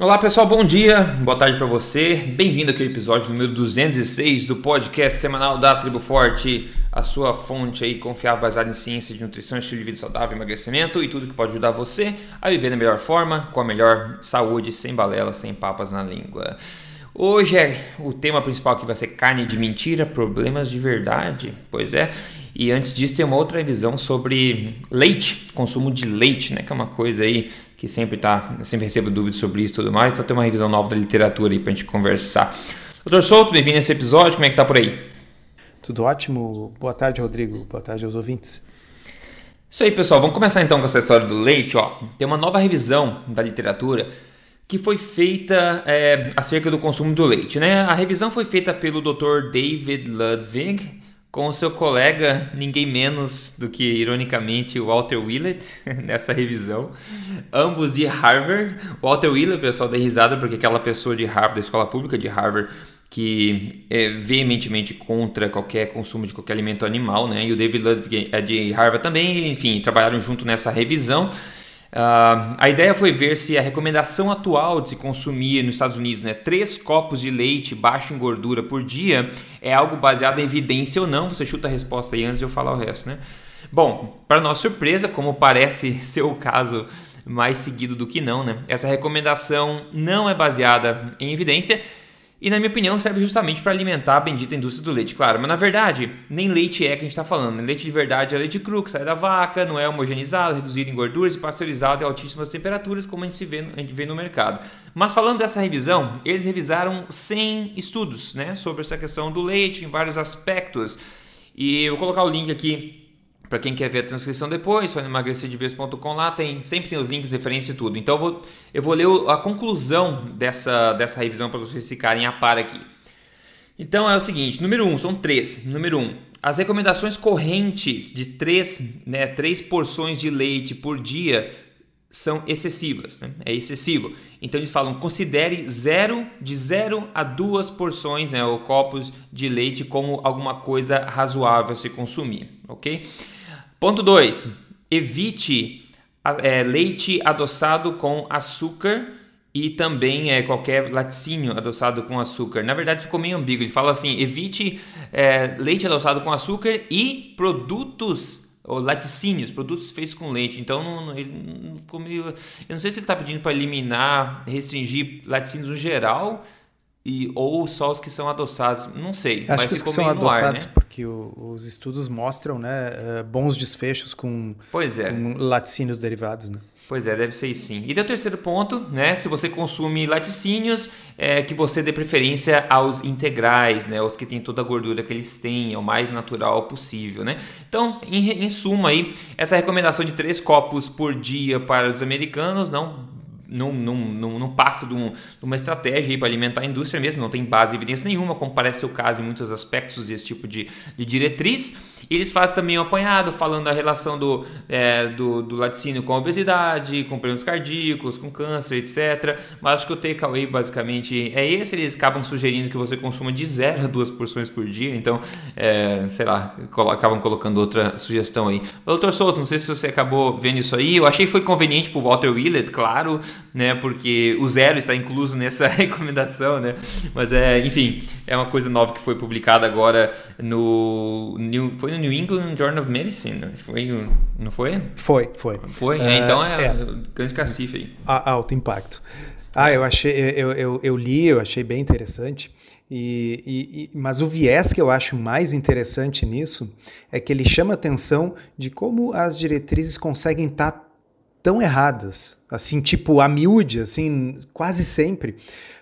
Olá pessoal, bom dia, boa tarde para você. Bem-vindo aqui ao episódio número 206 do podcast semanal da Tribo Forte, a sua fonte aí confiável baseada em ciência de nutrição, estilo de vida saudável, emagrecimento e tudo que pode ajudar você a viver da melhor forma, com a melhor saúde, sem balela, sem papas na língua. Hoje é o tema principal que vai ser carne de mentira, problemas de verdade. Pois é. E antes disso tem uma outra visão sobre leite, consumo de leite, né, que é uma coisa aí que sempre tá, sempre recebo dúvidas sobre isso e tudo mais, só tem uma revisão nova da literatura aí pra gente conversar. Doutor Souto, bem-vindo a esse episódio, como é que tá por aí? Tudo ótimo. Boa tarde, Rodrigo. Boa tarde aos ouvintes. Isso aí, pessoal. Vamos começar então com essa história do leite. Ó. Tem uma nova revisão da literatura que foi feita é, acerca do consumo do leite. Né? A revisão foi feita pelo Dr. David Ludwig, com o seu colega, ninguém menos do que, ironicamente, Walter Willett, nessa revisão. Ambos de Harvard. Walter Willett, pessoal, dei risada porque aquela pessoa de Harvard, da escola pública de Harvard, que é veementemente contra qualquer consumo de qualquer alimento animal, né? E o David Ludwig é de Harvard também, enfim, trabalharam junto nessa revisão. Uh, a ideia foi ver se a recomendação atual de se consumir nos Estados Unidos, né, três copos de leite baixo em gordura por dia, é algo baseado em evidência ou não. Você chuta a resposta aí antes de eu falar o resto, né? Bom, para nossa surpresa, como parece ser o caso mais seguido do que não, né? Essa recomendação não é baseada em evidência e, na minha opinião, serve justamente para alimentar a bendita indústria do leite, claro. Mas, na verdade, nem leite é que a gente está falando. Leite de verdade é leite cru, que sai da vaca, não é homogeneizado, reduzido em gorduras e pasteurizado em altíssimas temperaturas, como a gente, vê, a gente vê no mercado. Mas, falando dessa revisão, eles revisaram 100 estudos né, sobre essa questão do leite em vários aspectos. E eu vou colocar o link aqui para quem quer ver a transcrição depois, só emagrecerdeves.com lá tem, sempre tem os links, referência e tudo. Então eu vou, eu vou ler a conclusão dessa, dessa revisão para vocês ficarem a par aqui. Então é o seguinte, número 1, um, são três. Número 1, um, as recomendações correntes de três, né, três porções de leite por dia são excessivas, né? é excessivo. Então eles falam, considere zero, de 0 a duas porções né, ou copos de leite como alguma coisa razoável a se consumir, ok? Ponto 2. Evite é, leite adoçado com açúcar e também é, qualquer laticínio adoçado com açúcar. Na verdade, ficou meio ambíguo. Ele fala assim: evite é, leite adoçado com açúcar e produtos ou laticínios, produtos feitos com leite. Então, não, não, ele não. Eu não sei se ele está pedindo para eliminar, restringir laticínios no geral e, ou só os que são adoçados, não sei. Acho que os que são adoçados, ar, né? porque o, os estudos mostram né, uh, bons desfechos com, pois é. com laticínios derivados. Né? Pois é, deve ser sim. E o terceiro ponto, né? Se você consome laticínios, é que você dê preferência aos integrais, né? Os que têm toda a gordura que eles têm, é o mais natural possível, né? Então, em, em suma aí, essa recomendação de três copos por dia para os americanos não não, não, não, não passa de, um, de uma estratégia para alimentar a indústria mesmo, não tem base evidência nenhuma, como parece ser o caso em muitos aspectos desse tipo de, de diretriz. E eles fazem também um apanhado falando da relação do, é, do, do laticínio com a obesidade, com problemas cardíacos, com câncer, etc. Mas acho que o takeaway basicamente é esse. Eles acabam sugerindo que você consuma de zero a duas porções por dia. Então, é, sei lá, acabam colocando outra sugestão aí. Doutor Souto, não sei se você acabou vendo isso aí. Eu achei que foi conveniente para o Walter Willett, claro, né? Porque o zero está incluso nessa recomendação, né? Mas é, enfim, é uma coisa nova que foi publicada agora no New, foi no New England Journal of Medicine, foi, não foi? Foi, foi. Foi, é, então é, é grande cacife aí. Alto impacto. Ah, eu achei, eu, eu, eu li, eu achei bem interessante. E, e, e, mas o viés que eu acho mais interessante nisso é que ele chama atenção de como as diretrizes conseguem estar tão erradas, assim, tipo a miúde, assim, quase sempre.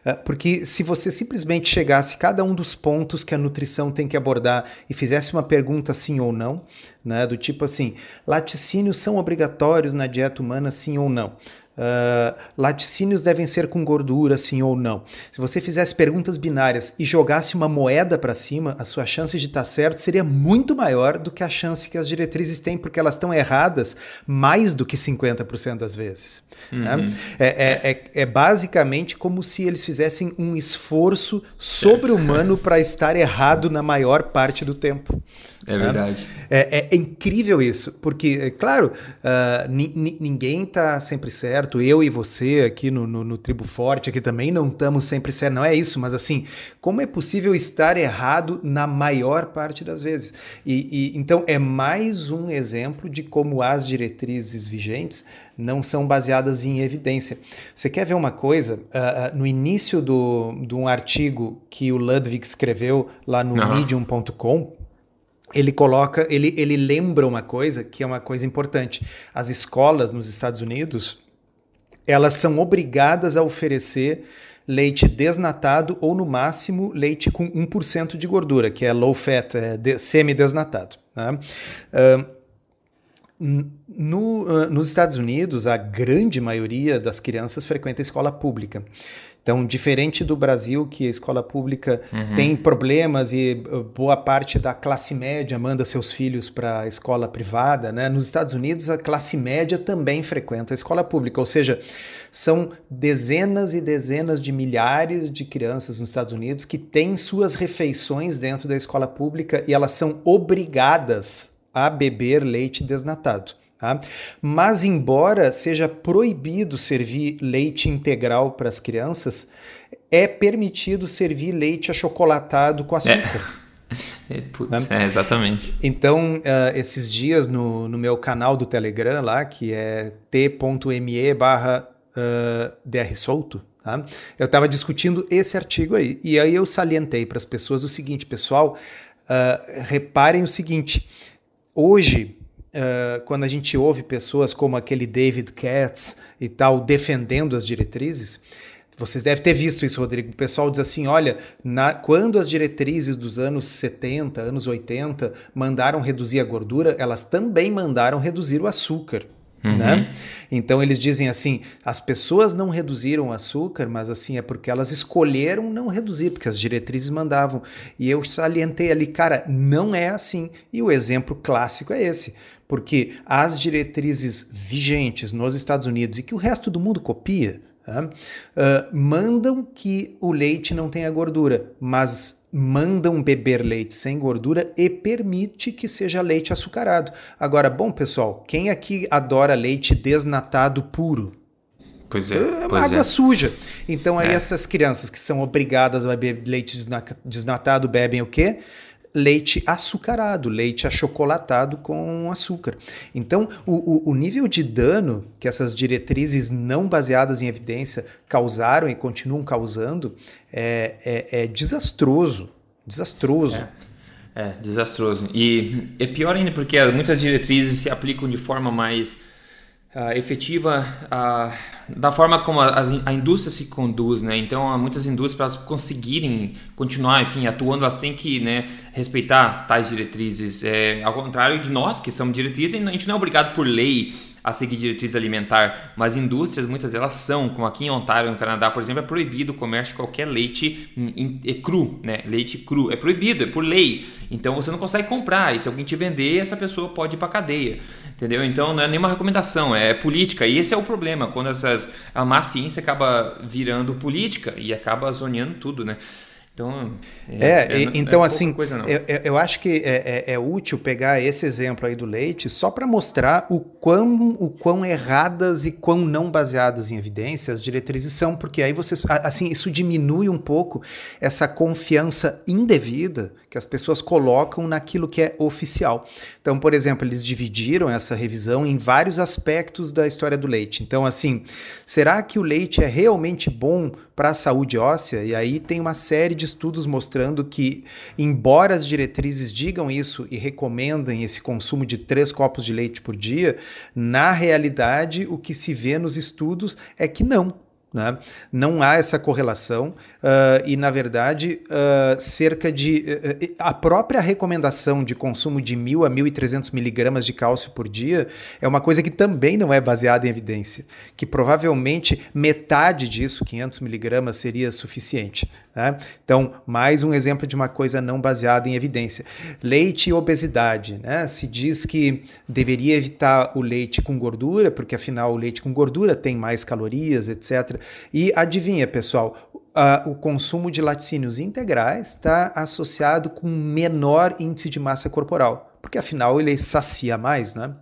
Ah, porque se você simplesmente chegasse cada um dos pontos que a nutrição tem que abordar e fizesse uma pergunta sim ou não, né, do tipo assim, laticínios são obrigatórios na dieta humana sim ou não? Uh, laticínios devem ser com gordura, sim ou não? Se você fizesse perguntas binárias e jogasse uma moeda para cima, a sua chance de estar tá certo seria muito maior do que a chance que as diretrizes têm, porque elas estão erradas mais do que 50% das vezes. Uhum. Né? É, é, é, é, basicamente como se eles fizessem um esforço sobre-humano para estar errado na maior parte do tempo. É verdade. É, é, incrível isso, porque, é claro, uh, ninguém está sempre certo. Eu e você aqui no, no, no, Tribo Forte aqui também não estamos sempre certos. Não é isso, mas assim, como é possível estar errado na maior parte das vezes? E, e então é mais um exemplo de como as diretrizes vigentes não são baseadas em evidência. Você quer ver uma coisa? Uh, no início do, de um artigo que o Ludwig escreveu lá no uhum. medium.com, ele coloca, ele, ele lembra uma coisa que é uma coisa importante. As escolas nos Estados Unidos, elas são obrigadas a oferecer leite desnatado ou, no máximo, leite com 1% de gordura, que é low fat, é de, semi-desnatado. Né? Uh, no, uh, nos Estados Unidos, a grande maioria das crianças frequenta escola pública. Então, diferente do Brasil, que a escola pública uhum. tem problemas e uh, boa parte da classe média manda seus filhos para a escola privada, né? nos Estados Unidos a classe média também frequenta a escola pública, ou seja, são dezenas e dezenas de milhares de crianças nos Estados Unidos que têm suas refeições dentro da escola pública e elas são obrigadas a beber leite desnatado. Tá? Mas, embora seja proibido servir leite integral para as crianças, é permitido servir leite achocolatado com açúcar. É. É, putz, né? é, exatamente. Então, uh, esses dias no, no meu canal do Telegram lá, que é t.me barra uh, drsolto, tá? eu estava discutindo esse artigo aí. E aí eu salientei para as pessoas o seguinte, pessoal, uh, reparem o seguinte, hoje uh, quando a gente ouve pessoas como aquele David Katz e tal defendendo as diretrizes, vocês devem ter visto isso, Rodrigo. O pessoal diz assim: olha, na, quando as diretrizes dos anos 70, anos 80 mandaram reduzir a gordura, elas também mandaram reduzir o açúcar. Uhum. Né? Então eles dizem assim: as pessoas não reduziram o açúcar, mas assim é porque elas escolheram não reduzir, porque as diretrizes mandavam. E eu salientei ali, cara, não é assim. E o exemplo clássico é esse porque as diretrizes vigentes nos Estados Unidos e que o resto do mundo copia, uh, mandam que o leite não tenha gordura, mas mandam beber leite sem gordura e permite que seja leite açucarado. Agora, bom pessoal, quem aqui adora leite desnatado puro? Pois é. é pois água é. suja. Então aí é. essas crianças que são obrigadas a beber leite desnatado bebem o quê? Leite açucarado, leite achocolatado com açúcar. Então, o, o, o, nível de dano que essas diretrizes não baseadas em evidência causaram e continuam causando é, é, é desastroso. Desastroso. É. É, desastroso. E é pior ainda porque muitas diretrizes se aplicam de forma mais uh, efetiva uh, da forma como a, a, indústria se conduz, né? Então, há muitas indústrias para conseguirem continuar, enfim, atuando, elas têm que né, respeitar tais diretrizes. É, ao contrário de nós, que somos diretrizes, a gente não é obrigado por lei a seguir diretriz alimentar, mas indústrias, muitas delas são, como aqui em Ontário, no Canadá, por exemplo, é proibido o comércio de qualquer leite é cru, né? Leite cru, é proibido, é por lei. Então você não consegue comprar, e se alguém te vender, essa pessoa pode ir para cadeia, entendeu? Então não é nenhuma recomendação, é política, e esse é o problema, quando essas, a má ciência acaba virando política e acaba zoneando tudo, né? Então, é, é, é então é assim, eu, eu, acho que é, é, é, útil pegar esse exemplo aí do leite só para mostrar o quão, o quão erradas e quão não baseadas em evidência as diretrizes são, porque aí vocês, assim, isso diminui um pouco essa confiança indevida que as pessoas colocam naquilo que é oficial. Então, por exemplo, eles dividiram essa revisão em vários aspectos da história do leite. Então, assim, será que o leite é realmente bom para a saúde óssea? E aí tem uma série de estudos mostrando que, embora as diretrizes digam isso e recomendem esse consumo de três copos de leite por dia, na realidade o que se vê nos estudos é que não. Né? Não há essa correlação uh, e, na verdade, uh, cerca de. Uh, a própria recomendação de consumo de 1.000 a 1.300 miligramas de cálcio por dia é uma coisa que também não é baseada em evidência, que provavelmente metade disso, 500 miligramas, seria suficiente. Né? Então, mais um exemplo de uma coisa não baseada em evidência. Leite e obesidade. Né? Se diz que deveria evitar o leite com gordura, porque afinal o leite com gordura tem mais calorias, etc. E adivinha, pessoal, uh, o consumo de laticínios integrais está associado com menor índice de massa corporal, porque afinal ele sacia mais, né?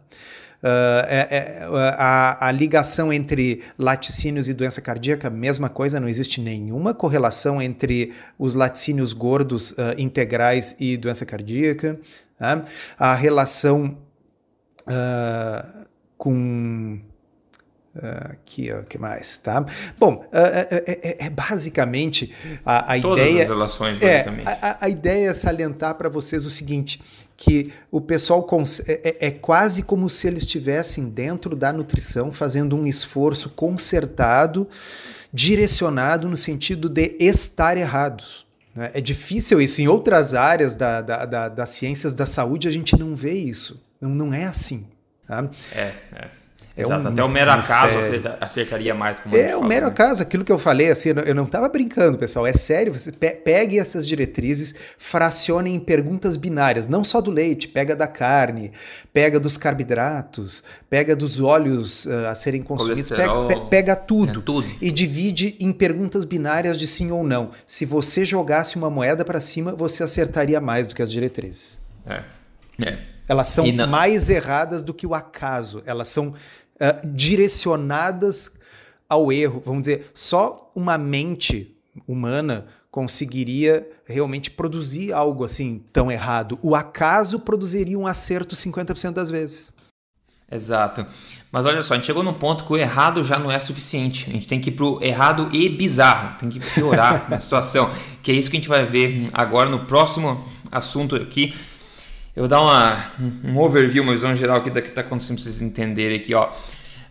Uh, é, é, a, a, ligação entre laticínios e doença cardíaca, mesma coisa, não existe nenhuma correlação entre os laticínios gordos uh, integrais e doença cardíaca. Tá? A relação uh, com aqui, o que mais, tá? Bom, é, é, é, basicamente a, a Todas ideia. As relações, basicamente. É, a, a ideia é salientar para vocês o seguinte: que o pessoal é, é, quase como se eles estivessem dentro da nutrição fazendo um esforço concertado, direcionado no sentido de estar errados. Né? É difícil isso. Em outras áreas da, da, da, das ciências da saúde, a gente não vê isso. Não, não é assim. Tá? É, é. É Exato, um até o mero acaso acertaria mais. Como é, o mero né? acaso, aquilo que eu falei, assim, eu não estava brincando, pessoal, é sério, você pegue essas diretrizes, fracione em perguntas binárias, não só do leite, pega da carne, pega dos carboidratos, pega dos óleos uh, a serem consumidos, pega, pe, pega tudo, é, tudo, e divide em perguntas binárias de sim ou não. Se você jogasse uma moeda para cima, você acertaria mais do que as diretrizes. É, é. Elas são mais erradas do que o acaso. Elas são uh, direcionadas ao erro. Vamos dizer, só uma mente humana conseguiria realmente produzir algo assim tão errado. O acaso produziria um acerto 50% das vezes. Exato. Mas olha só, a gente chegou num ponto que o errado já não é suficiente. A gente tem que ir pro errado e bizarro. Tem que piorar a situação. Que é isso que a gente vai ver agora no próximo assunto aqui eu vou dar uma, um overview, uma visão geral aqui do que está acontecendo para vocês entenderem aqui. Ó.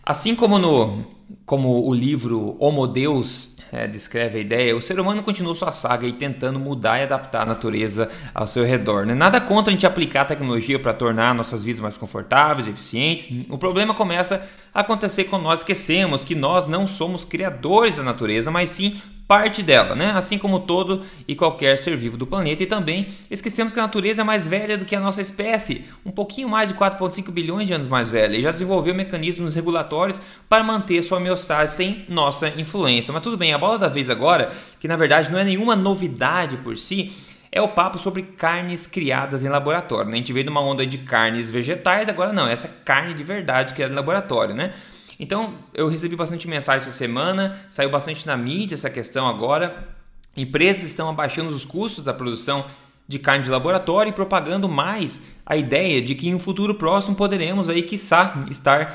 Assim como, no, como o livro Homo Deus é, descreve a ideia, o ser humano continua sua saga e tentando mudar e adaptar a natureza ao seu redor. Né? Nada contra a gente aplicar a tecnologia para tornar nossas vidas mais confortáveis, eficientes. O problema começa a acontecer quando nós esquecemos que nós não somos criadores da natureza, mas sim parte dela, né? assim como todo e qualquer ser vivo do planeta. E também esquecemos que a natureza é mais velha do que a nossa espécie, um pouquinho mais de 4,5 bilhões de anos mais velha, e já desenvolveu mecanismos regulatórios para manter sua homeostase sem nossa influência. Mas tudo bem, a bola da vez agora, que na verdade não é nenhuma novidade por si, é o papo sobre carnes criadas em laboratório. Né? A gente veio numa onda de carnes vegetais, agora não, essa carne de verdade criada em laboratório, né? Então, eu recebi bastante mensagem essa semana, saiu bastante na mídia essa questão agora. Empresas estão abaixando os custos da produção de carne de laboratório e propagando mais a ideia de que em um futuro próximo poderemos aí, quiçá, estar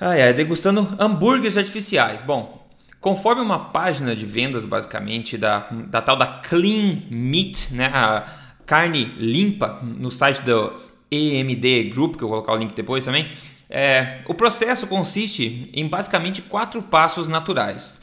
ai, ai, degustando hambúrgueres artificiais. Bom, conforme uma página de vendas, basicamente, da, da tal da Clean Meat, né, a carne limpa, no site do EMD Group, que eu vou colocar o link depois também, é, o processo consiste em basicamente quatro passos naturais.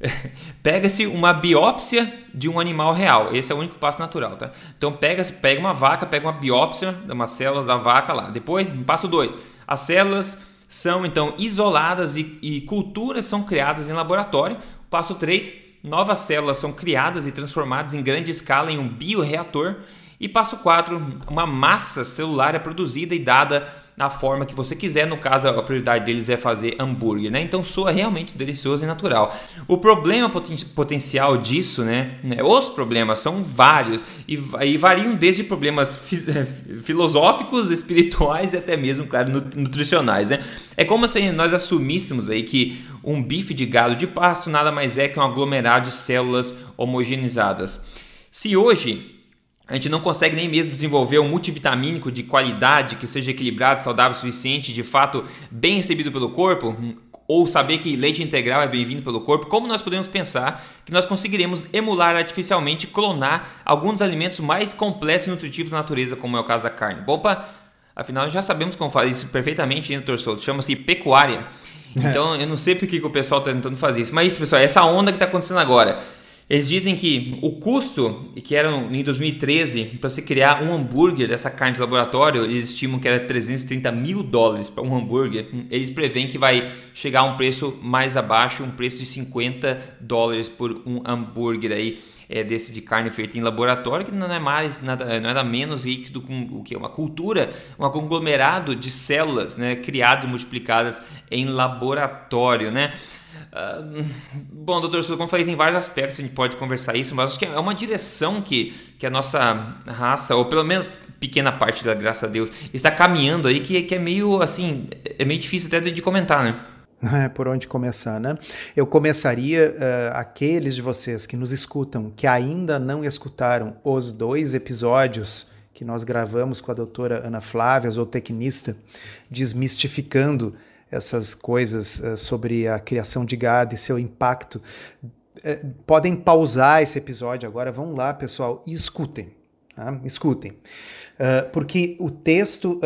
Pega-se uma biópsia de um animal real. Esse é o único passo natural, tá? Então pega, pega uma vaca, pega uma biópsia de umas células da vaca lá. Depois, passo 2. As células são então isoladas e, e culturas são criadas em laboratório. Passo 3. Novas células são criadas e transformadas em grande escala em um bioreator. E passo 4. Uma massa celular é produzida e dada na forma que você quiser. No caso, a prioridade deles é fazer hambúrguer, né? Então soa realmente delicioso e natural. O problema poten potencial disso, né, né? Os problemas são vários e, e variam desde problemas fi filosóficos, espirituais e até mesmo, claro, nutricionais, né? É como se nós assumíssemos aí que um bife de gado de pasto nada mais é que um aglomerado de células homogeneizadas. Se hoje a gente não consegue nem mesmo desenvolver um multivitamínico de qualidade que seja equilibrado, saudável o suficiente, de fato bem recebido pelo corpo, ou saber que leite integral é bem-vindo pelo corpo, como nós podemos pensar que nós conseguiremos emular artificialmente, clonar alguns alimentos mais complexos e nutritivos da natureza, como é o caso da carne? Opa, afinal já sabemos como fazer isso perfeitamente, né, doutor Souto? Chama-se pecuária. É. Então eu não sei por que o pessoal está tentando fazer isso, mas isso, pessoal, essa onda que está acontecendo agora. Eles dizem que o custo, que era em 2013, para se criar um hambúrguer dessa carne de laboratório, eles estimam que era 330 mil dólares para um hambúrguer. Eles preveem que vai chegar a um preço mais abaixo, um preço de 50 dólares por um hambúrguer aí é desse de carne feita em laboratório, que não é mais nada, não é nada menos líquido com o que uma cultura, um conglomerado de células, né, criadas e multiplicadas em laboratório, né? Uh, bom, doutor como eu falei, tem vários aspectos, a gente pode conversar isso, mas acho que é uma direção que, que a nossa raça, ou pelo menos pequena parte da graça a Deus, está caminhando aí, que, que é meio assim, é meio difícil até de comentar, né? É, por onde começar, né? Eu começaria uh, aqueles de vocês que nos escutam, que ainda não escutaram os dois episódios que nós gravamos com a doutora Ana Flávia, zootecnista, desmistificando essas coisas uh, sobre a criação de gado e seu impacto. Uh, podem pausar esse episódio agora, vão lá, pessoal, e escutem. Tá? Escutem. Uh, porque o texto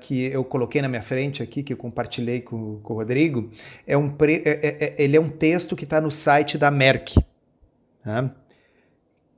que eu coloquei na minha frente aqui, que eu compartilhei com, com o Rodrigo, é um, pre, é, é, é ele é um texto que está no site da Merck. Tá?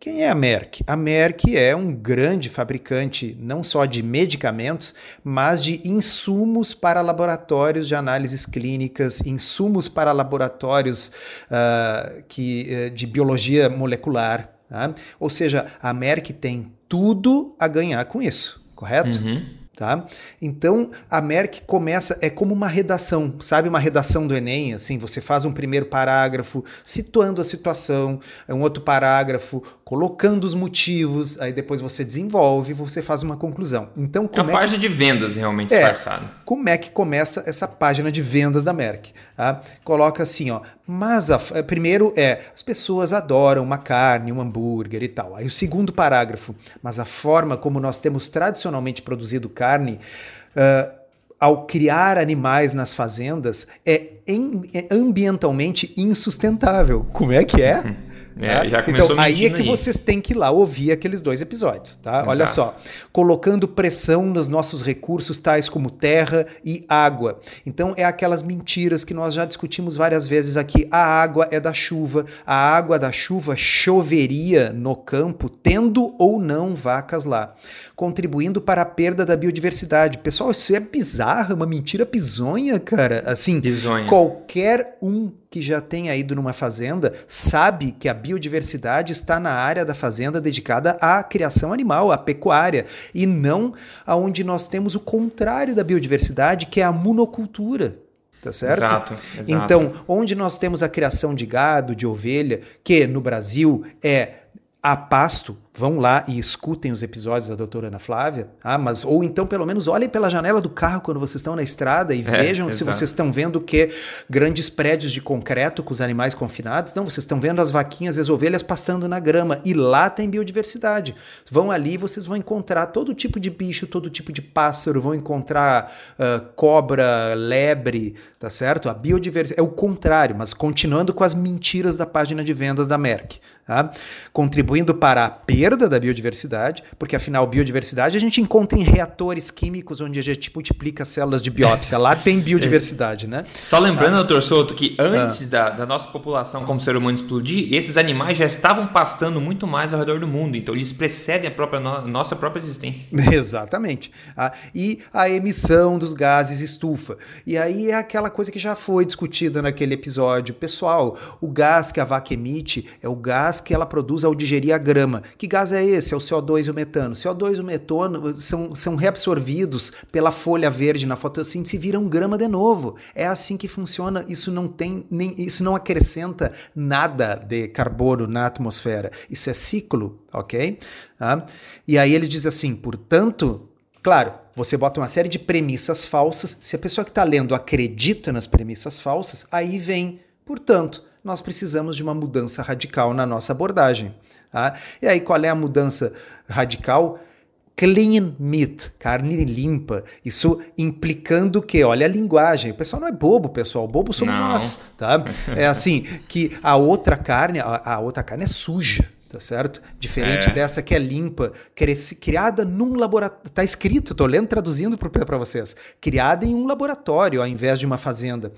Quem é a Merck? A Merck é um grande fabricante não só de medicamentos, mas de insumos para laboratórios de análises clínicas, insumos para laboratórios uh, que, uh, de biologia molecular. Tá? Ou seja, a Merck tem tudo a ganhar com isso, correto? Uhum. Tá? Então a Merck começa, é como uma redação, sabe? Uma redação do Enem, assim, você faz um primeiro parágrafo situando a situação, é um outro parágrafo colocando os motivos, aí depois você desenvolve, você faz uma conclusão. Então, como é uma é página que... de vendas realmente é, disfarçada. Como é que começa essa página de vendas da Merck? Tá? Coloca assim, ó, mas a, é, primeiro é, as pessoas adoram uma carne, um hambúrguer e tal. Aí o segundo parágrafo, mas a forma como nós temos tradicionalmente produzido carne carne, uh, ao criar animais nas fazendas, é, é ambientalmente insustentável. Como é que é? Uhum. É, tá? então, aí é que aí. vocês têm que ir lá ouvir aqueles dois episódios, tá? Exato. Olha só. Colocando pressão nos nossos recursos, tais como terra e água. Então, é aquelas mentiras que nós já discutimos várias vezes aqui. A água é da chuva. A água da chuva choveria no campo, tendo ou não vacas lá, contribuindo para a perda da biodiversidade. Pessoal, isso é bizarro, é uma mentira bizonha, cara. Assim, bizonha. Qualquer um que já tenha ido numa fazenda sabe que a biodiversidade está na área da fazenda dedicada à criação animal, à pecuária, e não aonde nós temos o contrário da biodiversidade, que é a monocultura. Tá certo? Exato, exato. Então, onde nós temos a criação de gado, de ovelha, que no Brasil é a pasto, vão lá e escutem os episódios da doutora Ana Flávia, ah, mas ou então pelo menos olhem pela janela do carro quando vocês estão na estrada e é, vejam se vocês estão vendo que grandes prédios de concreto com os animais confinados, não, vocês estão vendo as vaquinhas e as ovelhas pastando na grama e lá tem biodiversidade. Vão ali e vocês vão encontrar todo tipo de bicho, todo tipo de pássaro, vão encontrar uh, cobra, lebre, tá certo? A biodiversidade é o contrário, mas continuando com as mentiras da página de vendas da Merck, tá? Contribuindo para a perda perda da biodiversidade, porque afinal, biodiversidade a gente encontra em reatores químicos onde a gente multiplica células de biópsia. Lá tem biodiversidade, né? Só lembrando, ah. doutor Souto, que antes ah. da, da, nossa população como ser humano explodir, esses animais já estavam pastando muito mais ao redor do mundo, então eles precedem a própria no, nossa própria existência. Exatamente. Ah, e a emissão dos gases estufa. E aí é aquela coisa que já foi discutida naquele episódio. Pessoal, o gás que a vaca emite é o gás que ela produz ao digerir a grama. Que gás gás é esse? É o CO2 e o metano. CO2 e o metano são, são reabsorvidos pela folha verde na fotossíntese e viram grama de novo. É assim que funciona. Isso não tem nem isso não acrescenta nada de carbono na atmosfera. Isso é ciclo, ok? Ah, e aí ele diz assim, portanto, claro, você bota uma série de premissas falsas. Se a pessoa que está lendo acredita nas premissas falsas, aí vem, portanto, nós precisamos de uma mudança radical na nossa abordagem. Tá? E aí, qual é a mudança radical? Clean meat, carne limpa. Isso implicando que, olha a linguagem, o pessoal não é bobo, pessoal, bobo somos não. nós, tá? É assim, que a outra carne, a, a outra carne é suja tá certo? Diferente é. dessa que é limpa, criada num laboratório. Tá escrito, tô lendo, traduzindo para vocês. Criada em um laboratório ao invés de uma fazenda.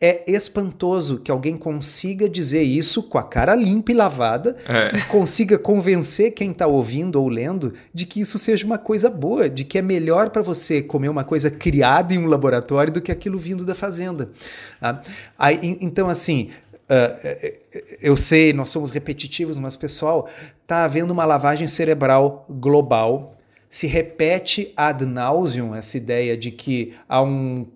É espantoso que alguém consiga dizer isso com a cara limpa e lavada é. e consiga convencer quem está ouvindo ou lendo de que isso seja uma coisa boa, de que é melhor para você comer uma coisa criada em um laboratório do que aquilo vindo da fazenda. Ah, aí, então, assim, Uh, eu sei, nós somos repetitivos, mas pessoal, está havendo uma lavagem cerebral global. Se repete ad nauseum essa ideia de que há um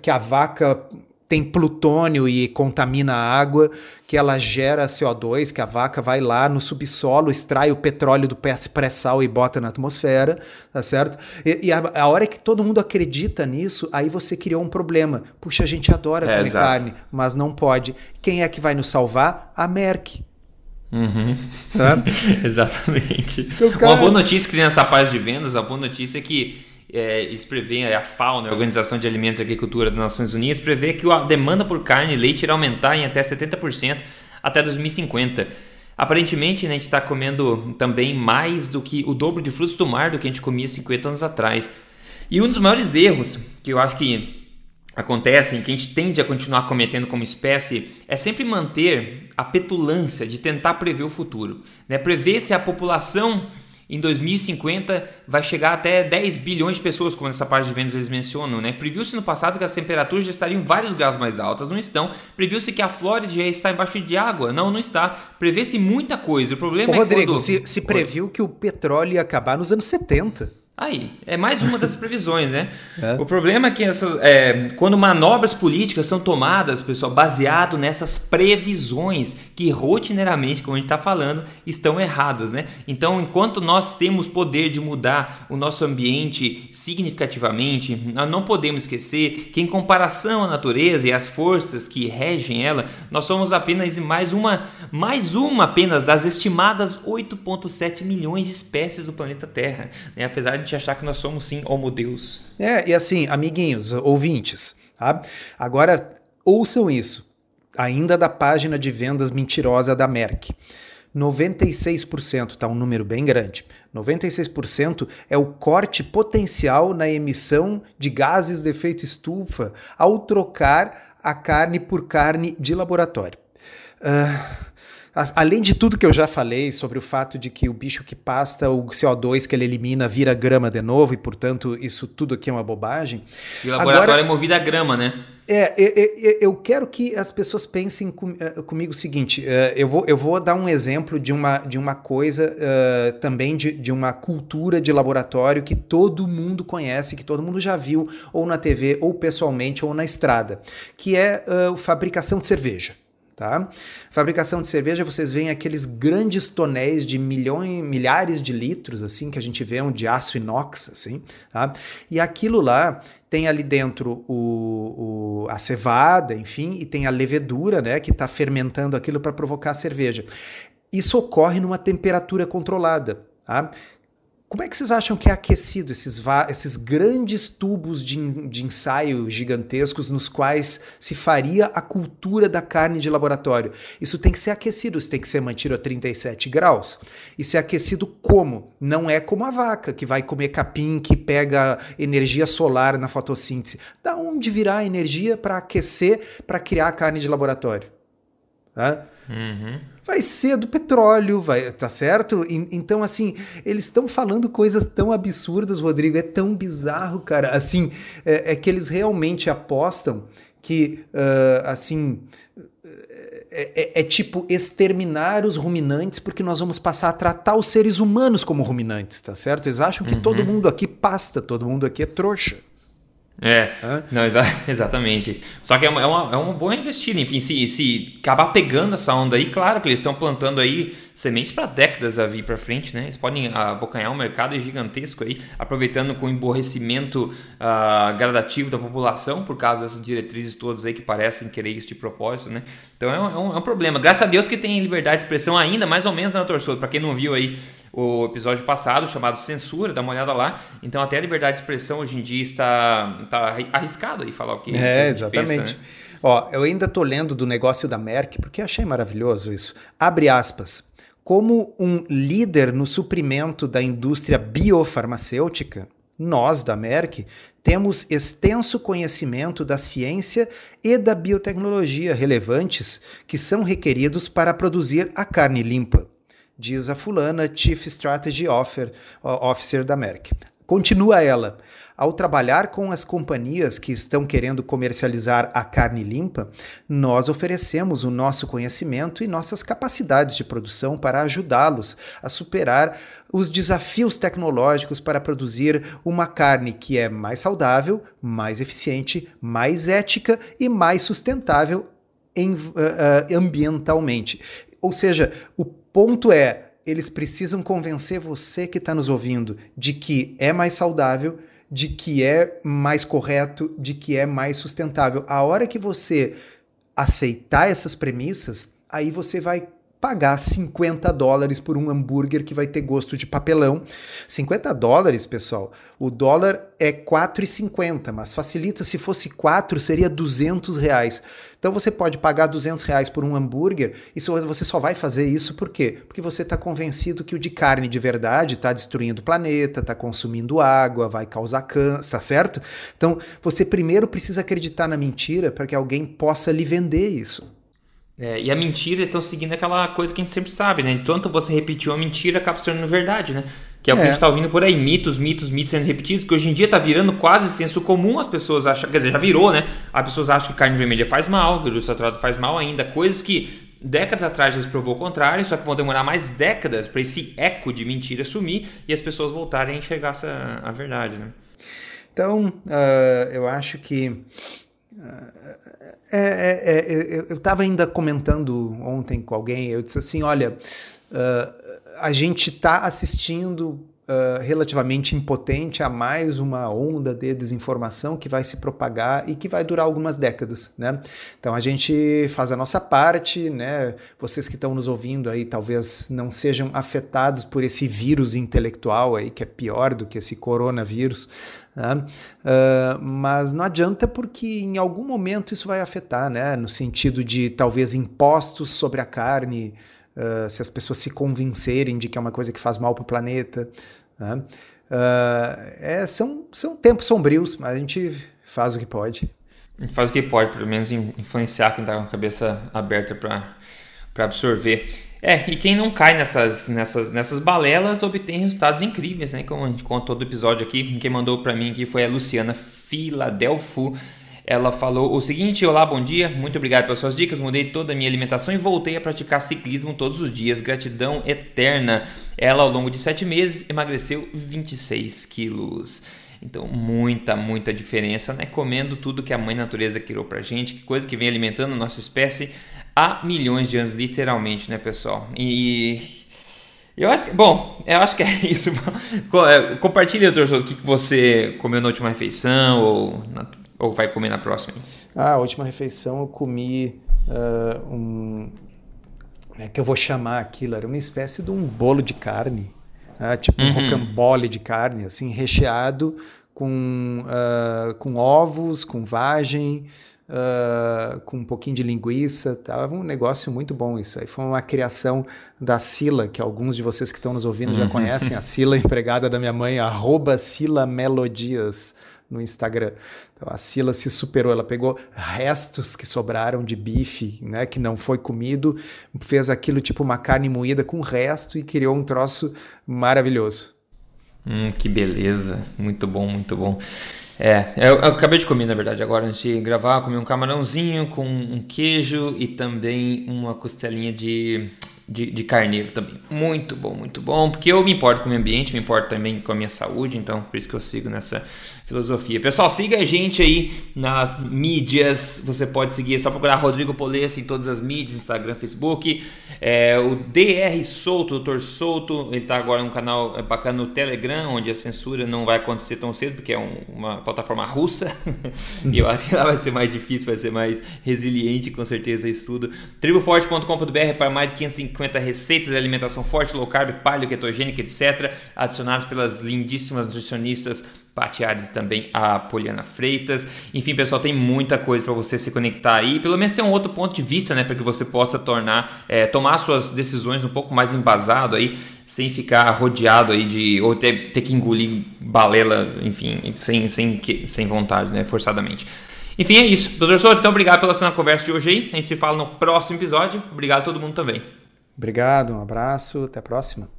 que a vaca tem plutônio e contamina a água, que ela gera CO2, que a vaca vai lá no subsolo, extrai o petróleo do pré-sal e bota na atmosfera, tá certo? E, e a, a, hora que todo mundo acredita nisso, aí você criou um problema. Puxa, a gente adora é, comer exato. carne, mas não pode. Quem é que vai nos salvar? A Merck. Uhum. Exatamente. Então, cara, Uma boa notícia que tem nessa parte de vendas, a boa notícia é que é, eles preveem, a FAO, a Organização de Alimentos e Agricultura das Nações Unidas, prevê que a demanda por carne e leite irá aumentar em até 70% até 2050. Aparentemente, né, a gente está comendo também mais do que o dobro de frutos do mar do que a gente comia 50 anos atrás. E um dos maiores erros que eu acho que acontecem, que a gente tende a continuar cometendo como espécie, é sempre manter a petulância de tentar prever o futuro. Né? Prever se a população em 2050 vai chegar até 10 bilhões de pessoas, como nessa parte de vendas eles mencionam, né? Previu-se no passado que as temperaturas já estariam vários graus mais altas, não estão. Previu-se que a Flórida já está embaixo de água, não, não está. Prevê-se muita coisa. O problema Ô, é Rodrigo, quando... se, se previu que o petróleo ia acabar nos anos 70. Aí, é mais uma das previsões, né? É. O problema é que essas, é, quando manobras políticas são tomadas, pessoal, baseado nessas previsões que rotineiramente, como a gente está falando, estão erradas, né? Então, enquanto nós temos poder de mudar o nosso ambiente significativamente, nós não podemos esquecer que, em comparação à natureza e às forças que regem ela, nós somos apenas mais uma, mais uma apenas das estimadas 8,7 milhões de espécies do planeta Terra, né? Apesar de gente achar que nós somos sim homo deus. É, e assim, amiguinhos, ouvintes, tá? Agora ouçam isso, ainda da página de vendas mentirosa da Merck. 96%, tá um número bem grande. 96% é o corte potencial na emissão de gases de efeito estufa ao trocar a carne por carne de laboratório. Uh, Além de tudo que eu já falei sobre o fato de que o bicho que pasta o CO2 que ele elimina vira grama de novo e, portanto, isso tudo aqui é uma bobagem. E o laboratório Agora, é movido a grama, né? É, eu, eu quero que as pessoas pensem com, comigo o seguinte: eu vou, eu vou dar um exemplo de uma, de uma coisa uh, também de, de uma cultura de laboratório que todo mundo conhece, que todo mundo já viu, ou na TV, ou pessoalmente, ou na estrada, que é a uh, fabricação de cerveja. Tá? Fabricação de cerveja, vocês veem aqueles grandes tonéis de milhões, milhares de litros, assim, que a gente vê um de aço inox, assim, tá? E aquilo lá tem ali dentro o, o, a cevada, enfim, e tem a levedura, né, que está fermentando aquilo para provocar a cerveja. Isso ocorre numa temperatura controlada. Tá? Como é que vocês acham que é aquecido esses, esses grandes tubos de, de ensaio gigantescos nos quais se faria a cultura da carne de laboratório? Isso tem que ser aquecido, isso tem que ser mantido a 37 graus. Isso é aquecido como? Não é como a vaca que vai comer capim que pega energia solar na fotossíntese. Da onde virá a energia para aquecer, para criar a carne de laboratório? Tá? Uhum vai ser do petróleo, vai, tá certo? E, então, assim, eles estão falando coisas tão absurdas, Rodrigo, é tão bizarro, cara. Assim, é, é que eles realmente apostam que, uh, assim, é, é, é, tipo exterminar os ruminantes porque nós vamos passar a tratar os seres humanos como ruminantes, tá certo? Eles acham que uhum. todo mundo aqui pasta, todo mundo aqui é trouxa. É, não, exa exatamente. Só que é uma, é uma, é uma boa investida. Enfim, se, se acabar pegando essa onda aí, claro que eles estão plantando aí sementes para décadas a vir para frente, né? Eles podem abocanhar um mercado gigantesco aí, aproveitando com o emborrecimento uh, gradativo da população, por causa dessas diretrizes todas aí que parecem querer isso de propósito, né? Então é um, é um, é problema. Graças a Deus que tem liberdade de expressão ainda, mais ou menos, na né, Torçodo? Para quem não viu aí o episódio passado, chamado Censura, dá uma olhada lá. Então até a liberdade de expressão hoje em dia está, está arriscado aí falar o que. É, exatamente. Pensa, né? Ó, eu ainda tô lendo do negócio da Merck, porque achei maravilhoso isso. Abre aspas. Como um líder no suprimento da indústria biofarmacêutica, nós da Merck temos extenso conhecimento da ciência e da biotecnologia relevantes que são requeridos para produzir a carne limpa, diz a fulana Chief Strategy Officer da Merck. continua ela. Ao trabalhar com as companhias que estão querendo comercializar a carne limpa, nós oferecemos o nosso conhecimento e nossas capacidades de produção para ajudá-los a superar os desafios tecnológicos para produzir uma carne que é mais saudável, mais eficiente, mais ética e mais sustentável em, uh, uh, ambientalmente. Ou seja, o ponto é eles precisam convencer você que está nos ouvindo de que é mais saudável, de que é mais correto, de que é mais sustentável. A hora que você aceitar essas premissas, aí você vai pagar 50 dólares por um hambúrguer que vai ter gosto de papelão. 50 dólares, pessoal, o dólar é 4,50, mas facilita, se fosse 4, seria 200 reais. Então você pode pagar 200 reais por um hambúrguer e você só vai fazer isso por quê? Porque você está convencido que o de carne de verdade está destruindo o planeta, está consumindo água, vai causar câncer, tá certo? Então você primeiro precisa acreditar na mentira para que alguém possa lhe vender isso. É, e a mentira estão seguindo aquela coisa que a gente sempre sabe, né? Enquanto você repetiu a mentira, acaba se tornando verdade, né? Que é o que a gente está ouvindo por aí, mitos, mitos, mitos sendo repetidos, que hoje em dia está virando quase senso comum, as pessoas acham, quer dizer, já virou, né? As pessoas acham que carne vermelha faz mal, que o saturado faz mal ainda, coisas que décadas atrás já se provou o contrário, só que vão demorar mais décadas para esse eco de mentira sumir e as pessoas voltarem a enxergar essa, a verdade, né? Então, uh, eu acho que é, é, é, eu estava ainda comentando ontem com alguém, eu disse assim, olha, uh, a gente está assistindo Uh, relativamente impotente a mais uma onda de desinformação que vai se propagar e que vai durar algumas décadas, né? Então a gente faz a nossa parte, né? Vocês que estão nos ouvindo aí talvez não sejam afetados por esse vírus intelectual aí que é pior do que esse coronavírus, né? Uh, mas não adianta porque em algum momento isso vai afetar, né? No sentido de talvez impostos sobre a carne, uh, se as pessoas se convencerem de que é uma coisa que faz mal para o planeta. Né? Uh, é, são, são tempos sombrios, mas a gente faz o que pode. A gente faz o que pode, pelo menos influenciar quem está com a cabeça aberta para absorver. É, e quem não cai nessas, nessas, nessas balelas obtém resultados incríveis, né? Como a gente conta todo episódio aqui. Quem mandou para mim aqui foi a Luciana Filadelfo. Ela falou o seguinte: Olá, bom dia, muito obrigado pelas suas dicas. Mudei toda a minha alimentação e voltei a praticar ciclismo todos os dias. Gratidão eterna. Ela, ao longo de sete meses, emagreceu 26 quilos. Então, muita, muita diferença, né? Comendo tudo que a mãe natureza criou pra gente, que coisa que vem alimentando a nossa espécie há milhões de anos, literalmente, né, pessoal? E eu acho que, bom, eu acho que é isso. É, compartilha, doutor, o que você comeu na última refeição ou, na, ou vai comer na próxima? Ah, a última refeição eu comi uh, um. É que eu vou chamar aquilo? Era uma espécie de um bolo de carne, uh, tipo um uhum. rocambole de carne, assim, recheado com, uh, com ovos, com vagem, uh, com um pouquinho de linguiça. Tava um negócio muito bom isso. Aí foi uma criação da Sila, que alguns de vocês que estão nos ouvindo já uhum. conhecem, a Sila, empregada da minha mãe, arroba Sila Melodias no Instagram. Então a Sila se superou, ela pegou restos que sobraram de bife, né, que não foi comido, fez aquilo tipo uma carne moída com resto e criou um troço maravilhoso. Hum, que beleza, muito bom, muito bom. É, eu, eu, acabei de comer, na verdade, agora antes de gravar, comi um camarãozinho com um queijo e também uma costelinha de de, de, carneiro também. Muito bom, muito bom, porque eu me importo com o meio ambiente, me importo também com a minha saúde, então por isso que eu sigo nessa filosofia. Pessoal, siga a gente aí nas mídias, você pode seguir, é só procurar Rodrigo Polessa em todas as mídias, Instagram, Facebook, é, o DR Solto, Dr. Ele está agora no canal é, bacana no Telegram, onde a censura não vai acontecer tão cedo, porque é um, uma plataforma russa, e eu acho que lá vai ser mais difícil, vai ser mais resiliente, com certeza, isso tudo. Triboforte.com.br para mais de 550 50 receitas de alimentação forte, low carb, paleo, ketogênica, etc., adicionadas pelas lindíssimas nutricionistas E também a Poliana Freitas. Enfim, pessoal, tem muita coisa para você se conectar aí. Pelo menos tem um outro ponto de vista, né, para que você possa tornar, é, tomar suas decisões um pouco mais embasado aí, sem ficar rodeado aí de ou ter, ter que engolir balela, enfim, sem, sem, sem vontade, né, forçadamente. Enfim, é isso. Doutor Souto, então obrigado pela sua conversa de hoje aí. A gente se fala no próximo episódio. Obrigado a todo mundo também. Obrigado, um abraço, até a próxima.